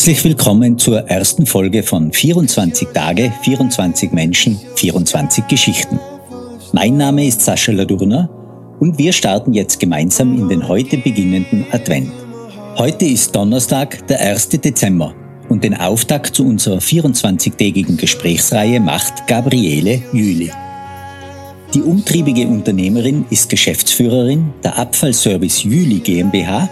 Herzlich willkommen zur ersten Folge von 24 Tage, 24 Menschen, 24 Geschichten. Mein Name ist Sascha Ladurner und wir starten jetzt gemeinsam in den heute beginnenden Advent. Heute ist Donnerstag, der 1. Dezember und den Auftakt zu unserer 24-tägigen Gesprächsreihe macht Gabriele Jüli. Die umtriebige Unternehmerin ist Geschäftsführerin der Abfallservice Jüli GmbH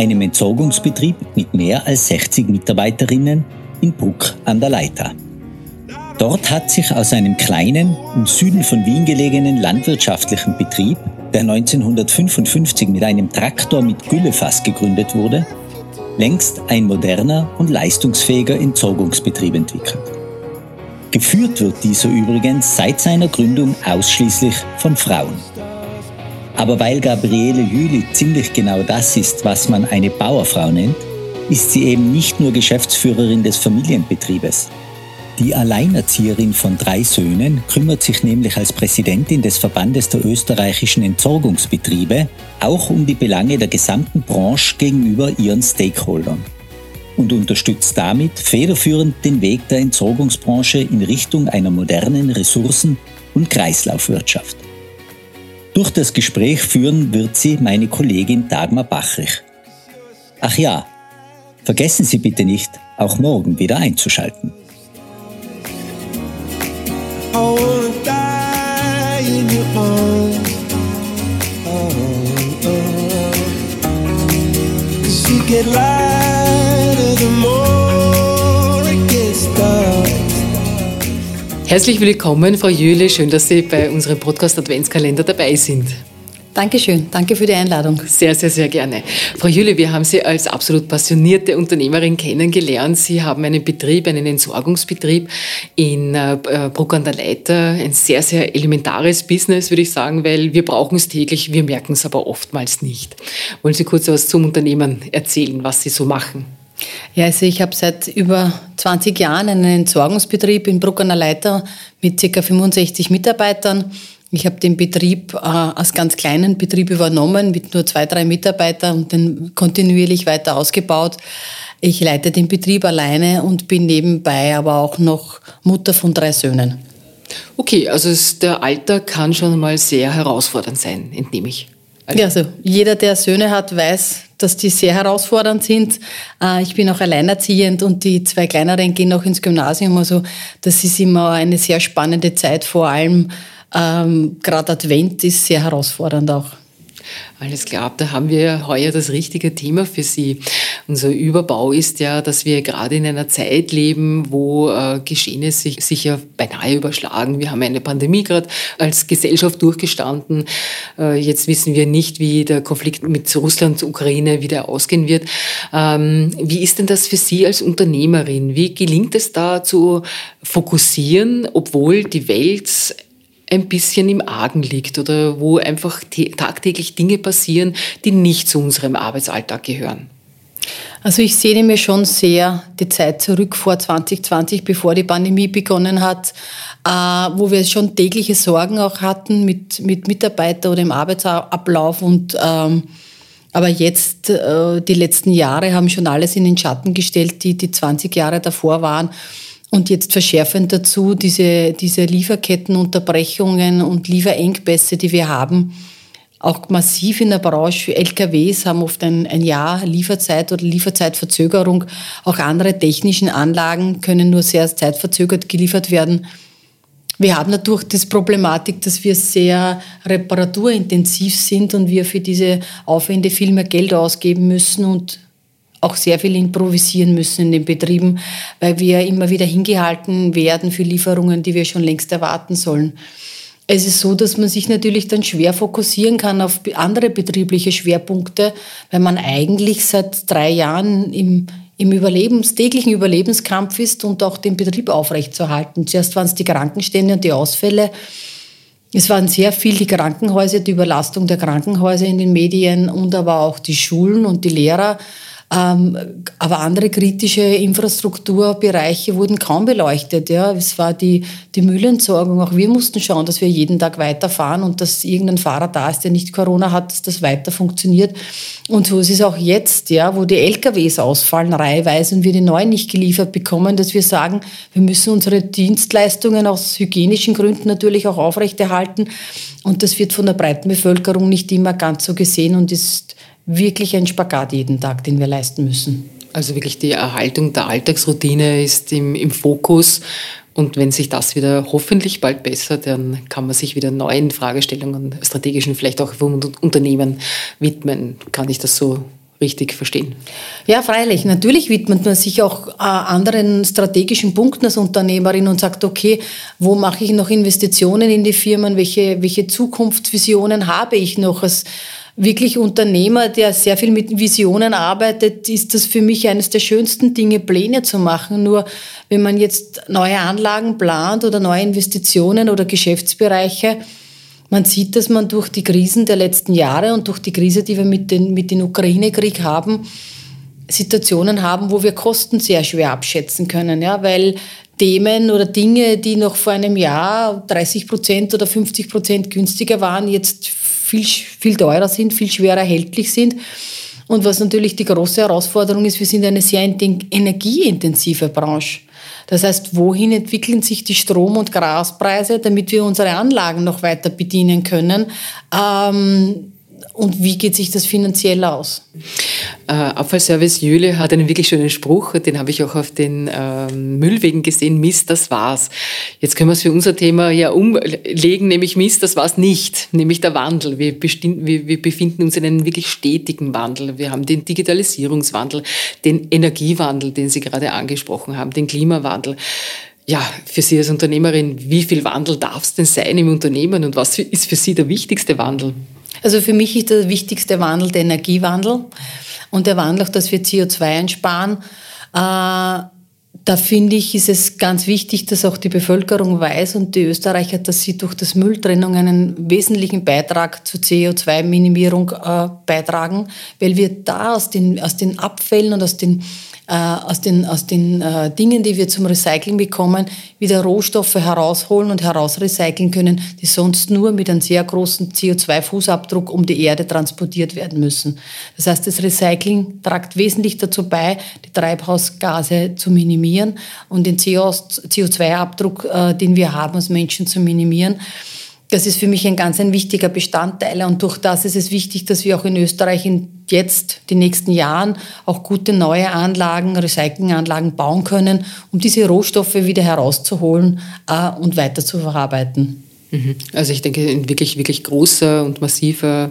einem Entsorgungsbetrieb mit mehr als 60 Mitarbeiterinnen in Bruck an der Leiter. Dort hat sich aus einem kleinen, im Süden von Wien gelegenen landwirtschaftlichen Betrieb, der 1955 mit einem Traktor mit Güllefass gegründet wurde, längst ein moderner und leistungsfähiger Entsorgungsbetrieb entwickelt. Geführt wird dieser übrigens seit seiner Gründung ausschließlich von Frauen. Aber weil Gabriele Jüli ziemlich genau das ist, was man eine Bauerfrau nennt, ist sie eben nicht nur Geschäftsführerin des Familienbetriebes. Die Alleinerzieherin von drei Söhnen kümmert sich nämlich als Präsidentin des Verbandes der österreichischen Entsorgungsbetriebe auch um die Belange der gesamten Branche gegenüber ihren Stakeholdern und unterstützt damit federführend den Weg der Entsorgungsbranche in Richtung einer modernen Ressourcen- und Kreislaufwirtschaft. Durch das Gespräch führen wird sie meine Kollegin Dagmar Bachrich. Ach ja, vergessen Sie bitte nicht, auch morgen wieder einzuschalten. Get lighter the more Herzlich willkommen, Frau Jöhle. Schön, dass Sie bei unserem Podcast Adventskalender dabei sind. Dankeschön, danke für die Einladung. Sehr, sehr, sehr gerne. Frau Jülle, wir haben Sie als absolut passionierte Unternehmerin kennengelernt. Sie haben einen Betrieb, einen Entsorgungsbetrieb in äh, Bruck an der Leiter. Ein sehr, sehr elementares Business, würde ich sagen, weil wir brauchen es täglich, wir merken es aber oftmals nicht. Wollen Sie kurz was zum Unternehmen erzählen, was Sie so machen? Ja, also ich habe seit über 20 Jahren einen Entsorgungsbetrieb in Bruckener Leiter mit ca. 65 Mitarbeitern. Ich habe den Betrieb äh, als ganz kleinen Betrieb übernommen mit nur zwei, drei Mitarbeitern und den kontinuierlich weiter ausgebaut. Ich leite den Betrieb alleine und bin nebenbei aber auch noch Mutter von drei Söhnen. Okay, also es, der Alltag kann schon mal sehr herausfordernd sein, entnehme ich. Also ja, also jeder, der Söhne hat, weiß, dass die sehr herausfordernd sind. Äh, ich bin auch alleinerziehend und die zwei kleineren gehen noch ins Gymnasium. Also das ist immer eine sehr spannende Zeit, vor allem ähm, gerade Advent ist sehr herausfordernd auch. Alles klar, da haben wir heuer das richtige Thema für Sie. Unser Überbau ist ja, dass wir gerade in einer Zeit leben, wo äh, Geschehnisse sich, sich ja beinahe überschlagen. Wir haben eine Pandemie gerade als Gesellschaft durchgestanden. Äh, jetzt wissen wir nicht, wie der Konflikt mit Russland, Ukraine wieder ausgehen wird. Ähm, wie ist denn das für Sie als Unternehmerin? Wie gelingt es da zu fokussieren, obwohl die Welt ein bisschen im Argen liegt oder wo einfach tagtäglich Dinge passieren, die nicht zu unserem Arbeitsalltag gehören? Also ich sehne mir schon sehr die Zeit zurück vor 2020, bevor die Pandemie begonnen hat, äh, wo wir schon tägliche Sorgen auch hatten mit, mit Mitarbeitern oder im Arbeitsablauf und ähm, aber jetzt, äh, die letzten Jahre haben schon alles in den Schatten gestellt, die die 20 Jahre davor waren. Und jetzt verschärfend dazu diese, diese Lieferkettenunterbrechungen und Lieferengpässe, die wir haben, auch massiv in der Branche. LKWs haben oft ein, ein Jahr Lieferzeit oder Lieferzeitverzögerung. Auch andere technischen Anlagen können nur sehr zeitverzögert geliefert werden. Wir haben natürlich das Problematik, dass wir sehr reparaturintensiv sind und wir für diese Aufwände viel mehr Geld ausgeben müssen und auch sehr viel improvisieren müssen in den Betrieben, weil wir immer wieder hingehalten werden für Lieferungen, die wir schon längst erwarten sollen. Es ist so, dass man sich natürlich dann schwer fokussieren kann auf andere betriebliche Schwerpunkte, weil man eigentlich seit drei Jahren im, im Überlebens, täglichen Überlebenskampf ist und auch den Betrieb aufrechtzuerhalten. Zuerst waren es die Krankenstände und die Ausfälle. Es waren sehr viel die Krankenhäuser, die Überlastung der Krankenhäuser in den Medien und aber auch die Schulen und die Lehrer. Ähm, aber andere kritische Infrastrukturbereiche wurden kaum beleuchtet. Ja. Es war die, die Müllentsorgung. Auch wir mussten schauen, dass wir jeden Tag weiterfahren und dass irgendein Fahrer da ist, der nicht Corona hat, dass das weiter funktioniert. Und so ist es auch jetzt, ja, wo die LKWs ausfallen, reiheweise und wir die neuen nicht geliefert bekommen, dass wir sagen, wir müssen unsere Dienstleistungen aus hygienischen Gründen natürlich auch aufrechterhalten. Und das wird von der breiten Bevölkerung nicht immer ganz so gesehen und ist wirklich ein Spagat jeden Tag, den wir leisten müssen. Also wirklich die Erhaltung der Alltagsroutine ist im, im Fokus. Und wenn sich das wieder hoffentlich bald bessert, dann kann man sich wieder neuen Fragestellungen, strategischen, vielleicht auch vom Unternehmen widmen. Kann ich das so richtig verstehen. Ja, freilich. Natürlich widmet man sich auch äh, anderen strategischen Punkten als Unternehmerin und sagt, okay, wo mache ich noch Investitionen in die Firmen? Welche, welche Zukunftsvisionen habe ich noch als wirklich Unternehmer, der sehr viel mit Visionen arbeitet, ist das für mich eines der schönsten Dinge, Pläne zu machen. Nur wenn man jetzt neue Anlagen plant oder neue Investitionen oder Geschäftsbereiche, man sieht, dass man durch die Krisen der letzten Jahre und durch die Krise, die wir mit, den, mit dem Ukraine-Krieg haben, Situationen haben, wo wir Kosten sehr schwer abschätzen können, ja, weil Themen oder Dinge, die noch vor einem Jahr 30 Prozent oder 50 Prozent günstiger waren, jetzt viel, viel teurer sind, viel schwerer erhältlich sind. Und was natürlich die große Herausforderung ist, wir sind eine sehr energieintensive Branche. Das heißt, wohin entwickeln sich die Strom- und Gaspreise, damit wir unsere Anlagen noch weiter bedienen können? Ähm, und wie geht sich das finanziell aus? Äh, Abfallservice Jüle hat einen wirklich schönen Spruch, den habe ich auch auf den ähm, Müllwegen gesehen, Mist, das war's. Jetzt können wir es für unser Thema ja umlegen, nämlich Mist, das war's nicht, nämlich der Wandel. Wir, wir, wir befinden uns in einem wirklich stetigen Wandel. Wir haben den Digitalisierungswandel, den Energiewandel, den Sie gerade angesprochen haben, den Klimawandel ja, für Sie als Unternehmerin, wie viel Wandel darf es denn sein im Unternehmen und was ist für Sie der wichtigste Wandel? Also für mich ist der wichtigste Wandel der Energiewandel und der Wandel auch, dass wir CO2 einsparen. Äh, da finde ich, ist es ganz wichtig, dass auch die Bevölkerung weiß und die Österreicher, dass sie durch das Mülltrennung einen wesentlichen Beitrag zur CO2-Minimierung äh, beitragen, weil wir da aus den, aus den Abfällen und aus den äh, aus den, aus den äh, Dingen, die wir zum Recyceln bekommen, wieder Rohstoffe herausholen und herausrecyceln können, die sonst nur mit einem sehr großen CO2-Fußabdruck um die Erde transportiert werden müssen. Das heißt, das Recycling tragt wesentlich dazu bei, die Treibhausgase zu minimieren und den CO2-Abdruck, äh, den wir haben als Menschen, zu minimieren. Das ist für mich ein ganz ein wichtiger Bestandteil und durch das ist es wichtig, dass wir auch in Österreich in jetzt, die nächsten Jahren, auch gute neue Anlagen, Recyclinganlagen bauen können, um diese Rohstoffe wieder herauszuholen äh, und weiter zu verarbeiten. Mhm. Also ich denke, ein wirklich, wirklich großer und massiver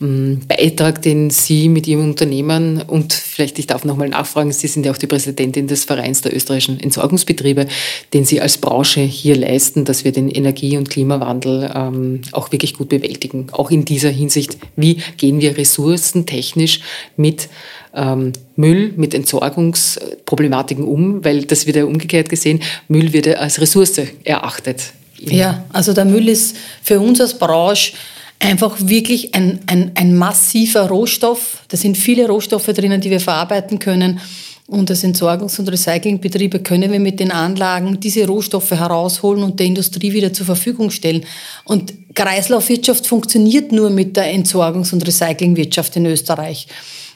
ähm, Beitrag, den Sie mit Ihrem Unternehmen und vielleicht, ich darf nochmal nachfragen, Sie sind ja auch die Präsidentin des Vereins der österreichischen Entsorgungsbetriebe, den Sie als Branche hier leisten, dass wir den Energie- und Klimawandel ähm, auch wirklich gut bewältigen. Auch in dieser Hinsicht, wie gehen wir ressourcentechnisch mit ähm, Müll, mit Entsorgungsproblematiken um, weil das wird ja umgekehrt gesehen, Müll wird ja als Ressource erachtet. Ja, also der Müll ist für uns als Branche einfach wirklich ein, ein, ein massiver Rohstoff. Da sind viele Rohstoffe drinnen, die wir verarbeiten können. Und als Entsorgungs- und Recyclingbetriebe können wir mit den Anlagen diese Rohstoffe herausholen und der Industrie wieder zur Verfügung stellen. Und Kreislaufwirtschaft funktioniert nur mit der Entsorgungs- und Recyclingwirtschaft in Österreich.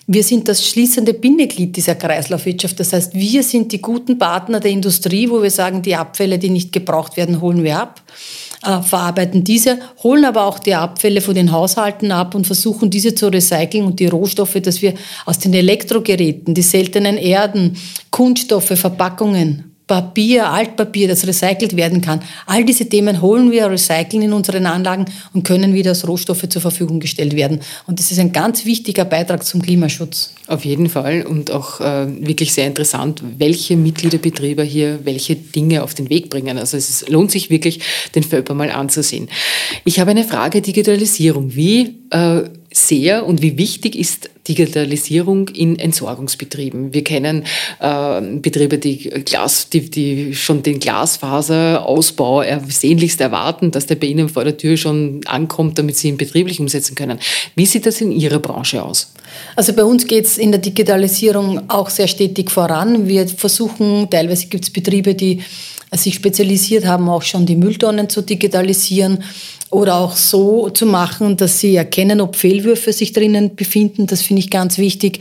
Wir sind das schließende Bindeglied dieser Kreislaufwirtschaft. Das heißt, wir sind die guten Partner der Industrie, wo wir sagen, die Abfälle, die nicht gebraucht werden, holen wir ab, äh, verarbeiten diese, holen aber auch die Abfälle von den Haushalten ab und versuchen diese zu recyceln und die Rohstoffe, dass wir aus den Elektrogeräten, die seltenen Erden, Kunststoffe, Verpackungen, Papier, Altpapier, das recycelt werden kann. All diese Themen holen wir, recyceln in unseren Anlagen und können wieder als Rohstoffe zur Verfügung gestellt werden. Und das ist ein ganz wichtiger Beitrag zum Klimaschutz. Auf jeden Fall und auch äh, wirklich sehr interessant, welche Mitgliederbetriebe hier welche Dinge auf den Weg bringen. Also es lohnt sich wirklich, den Völper mal anzusehen. Ich habe eine Frage, Digitalisierung. Wie äh, sehr und wie wichtig ist Digitalisierung in Entsorgungsbetrieben. Wir kennen äh, Betriebe, die, Glas, die, die schon den Glasfaserausbau sehnlichst erwarten, dass der bei ihnen vor der Tür schon ankommt, damit sie ihn betrieblich umsetzen können. Wie sieht das in Ihrer Branche aus? Also bei uns geht es in der Digitalisierung auch sehr stetig voran. Wir versuchen, teilweise gibt es Betriebe, die sich spezialisiert haben, auch schon die Mülltonnen zu digitalisieren oder auch so zu machen, dass sie erkennen, ob Fehlwürfe sich drinnen befinden. Das finde ich ganz wichtig.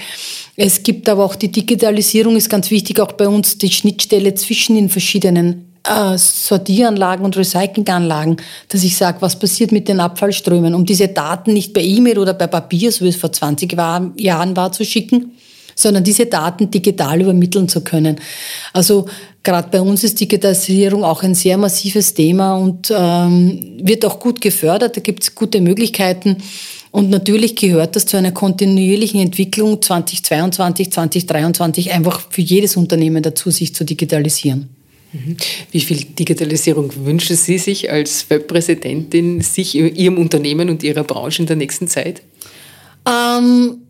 Es gibt aber auch die Digitalisierung, ist ganz wichtig, auch bei uns die Schnittstelle zwischen den verschiedenen äh, Sortieranlagen und Recyclinganlagen, dass ich sage, was passiert mit den Abfallströmen, um diese Daten nicht per E-Mail oder per Papier, so wie es vor 20 Jahren war, zu schicken, sondern diese Daten digital übermitteln zu können. Also gerade bei uns ist Digitalisierung auch ein sehr massives Thema und ähm, wird auch gut gefördert. Da gibt es gute Möglichkeiten. Und natürlich gehört das zu einer kontinuierlichen Entwicklung 2022, 2023 einfach für jedes Unternehmen dazu, sich zu digitalisieren. Mhm. Wie viel Digitalisierung wünschen Sie sich als Webpräsidentin sich, Ihrem Unternehmen und Ihrer Branche in der nächsten Zeit? Ähm,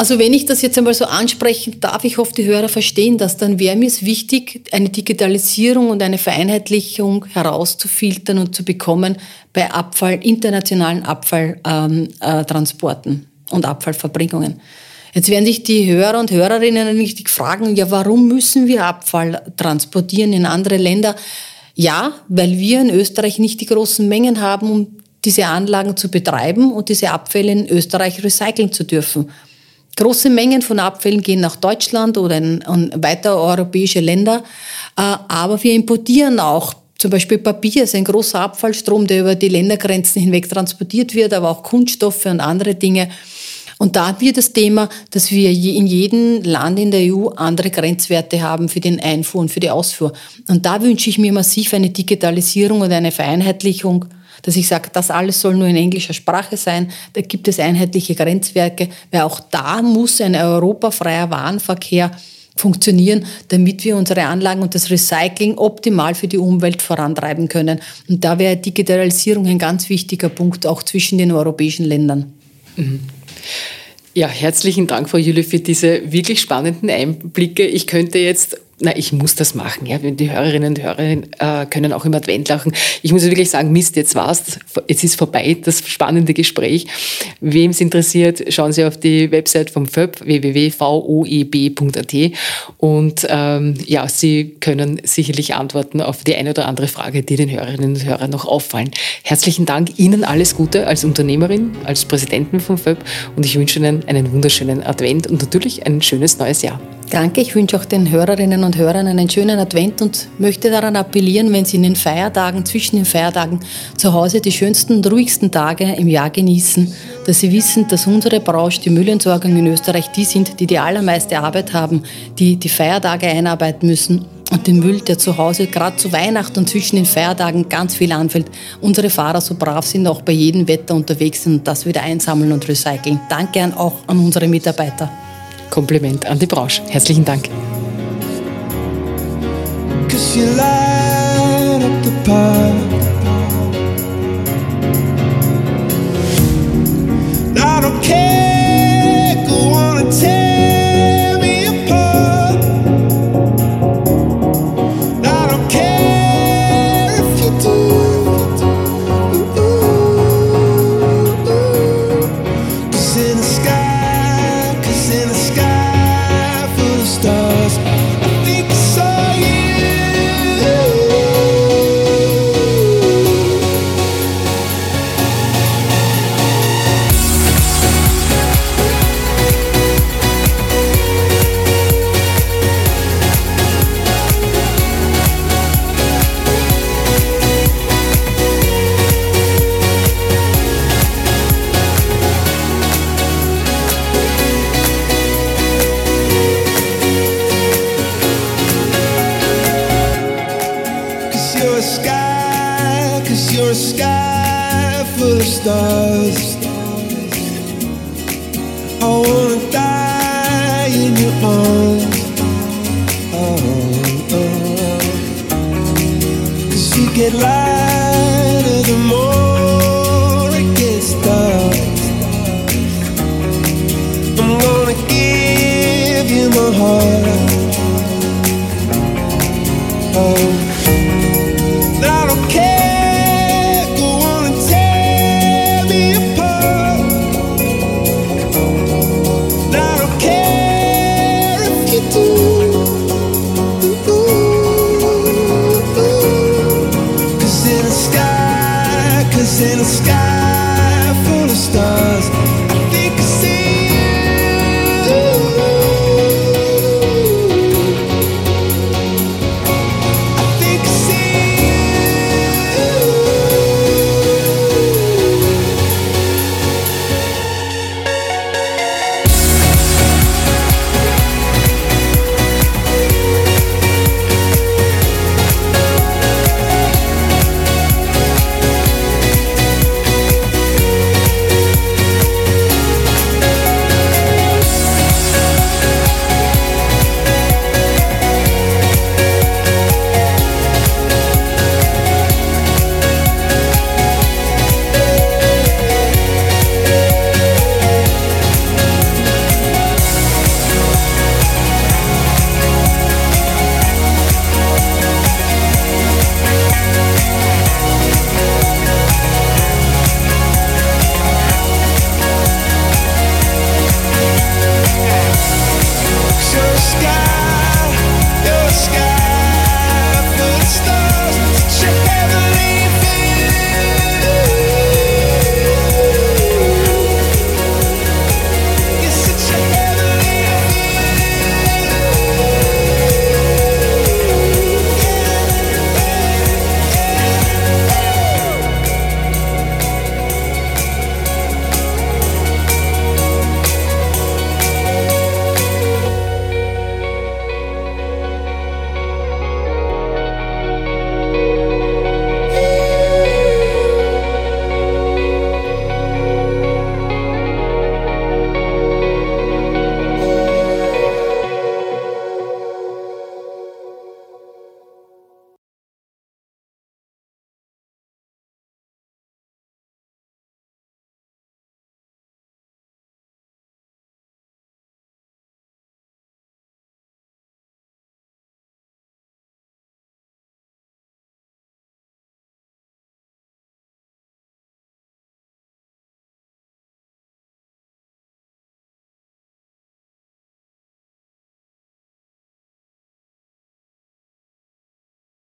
also wenn ich das jetzt einmal so ansprechen darf, ich hoffe, die Hörer verstehen das, dann wäre mir es wichtig, eine Digitalisierung und eine Vereinheitlichung herauszufiltern und zu bekommen bei Abfall, internationalen Abfalltransporten ähm, äh, und Abfallverbringungen. Jetzt werden sich die Hörer und Hörerinnen richtig fragen, ja, warum müssen wir Abfall transportieren in andere Länder? Ja, weil wir in Österreich nicht die großen Mengen haben, um diese Anlagen zu betreiben und diese Abfälle in Österreich recyceln zu dürfen. Große Mengen von Abfällen gehen nach Deutschland oder in, in weitere europäische Länder, äh, aber wir importieren auch zum Beispiel Papier ist ein großer Abfallstrom, der über die Ländergrenzen hinweg transportiert wird, aber auch Kunststoffe und andere Dinge. Und da haben wir das Thema, dass wir in jedem Land in der EU andere Grenzwerte haben für den Einfuhr und für die Ausfuhr. Und da wünsche ich mir massiv eine Digitalisierung und eine Vereinheitlichung dass ich sage, das alles soll nur in englischer Sprache sein. Da gibt es einheitliche Grenzwerke, weil auch da muss ein europafreier Warenverkehr funktionieren, damit wir unsere Anlagen und das Recycling optimal für die Umwelt vorantreiben können. Und da wäre Digitalisierung ein ganz wichtiger Punkt, auch zwischen den europäischen Ländern. Mhm. Ja, herzlichen Dank, Frau Jülle, für diese wirklich spannenden Einblicke. Ich könnte jetzt na, ich muss das machen. Ja, die Hörerinnen und Hörer äh, können auch im Advent lachen. Ich muss wirklich sagen, Mist, jetzt war's, jetzt ist vorbei, das spannende Gespräch. Wem es interessiert, schauen Sie auf die Website vom FÖB, www.voeb.at und ähm, ja, Sie können sicherlich antworten auf die eine oder andere Frage, die den Hörerinnen und Hörern noch auffallen. Herzlichen Dank, Ihnen alles Gute als Unternehmerin, als Präsidentin vom FÖB und ich wünsche Ihnen einen wunderschönen Advent und natürlich ein schönes neues Jahr. Danke, ich wünsche auch den Hörerinnen und Hörern einen schönen Advent und möchte daran appellieren, wenn Sie in den Feiertagen, zwischen den Feiertagen zu Hause die schönsten und ruhigsten Tage im Jahr genießen, dass Sie wissen, dass unsere Branche, die Müllentsorgung in Österreich, die sind, die die allermeiste Arbeit haben, die die Feiertage einarbeiten müssen und den Müll, der zu Hause gerade zu Weihnachten und zwischen den Feiertagen ganz viel anfällt, unsere Fahrer so brav sind, auch bei jedem Wetter unterwegs sind und das wieder einsammeln und recyceln. Danke auch an unsere Mitarbeiter. Kompliment an die Branche. Herzlichen Dank. I don't care, go on and tell stars. I wanna die in your arms. Oh, oh. Cause you get lighter the more it gets dark. I'm gonna give you my heart. Oh.